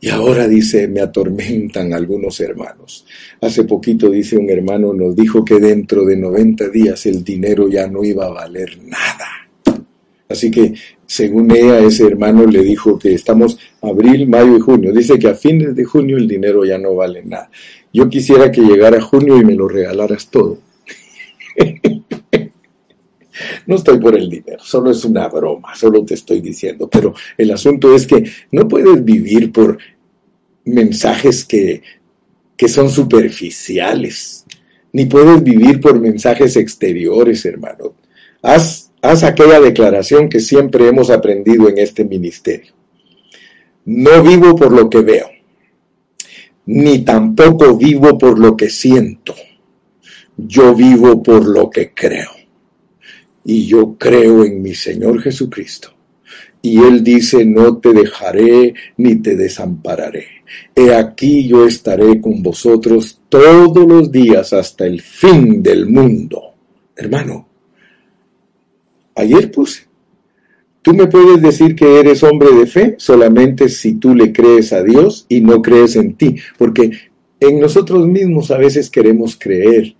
y ahora dice, me atormentan algunos hermanos. Hace poquito dice un hermano, nos dijo que dentro de 90 días el dinero ya no iba a valer nada. Así que, según ella, ese hermano le dijo que estamos abril, mayo y junio. Dice que a fines de junio el dinero ya no vale nada. Yo quisiera que llegara junio y me lo regalaras todo. no estoy por el dinero, solo es una broma, solo te estoy diciendo, pero el asunto es que no puedes vivir por mensajes que, que son superficiales, ni puedes vivir por mensajes exteriores, hermano. Haz, haz aquella declaración que siempre hemos aprendido en este ministerio. No vivo por lo que veo, ni tampoco vivo por lo que siento. Yo vivo por lo que creo. Y yo creo en mi Señor Jesucristo. Y Él dice, no te dejaré ni te desampararé. He aquí yo estaré con vosotros todos los días hasta el fin del mundo. Hermano, ayer puse, tú me puedes decir que eres hombre de fe solamente si tú le crees a Dios y no crees en ti, porque en nosotros mismos a veces queremos creer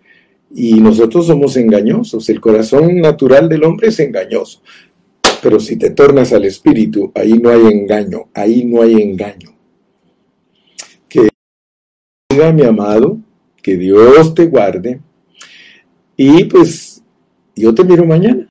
y nosotros somos engañosos. El corazón natural del hombre es engañoso. Pero si te tornas al espíritu, ahí no hay engaño, ahí no hay engaño. Que diga mi amado, que Dios te guarde y pues yo te miro mañana.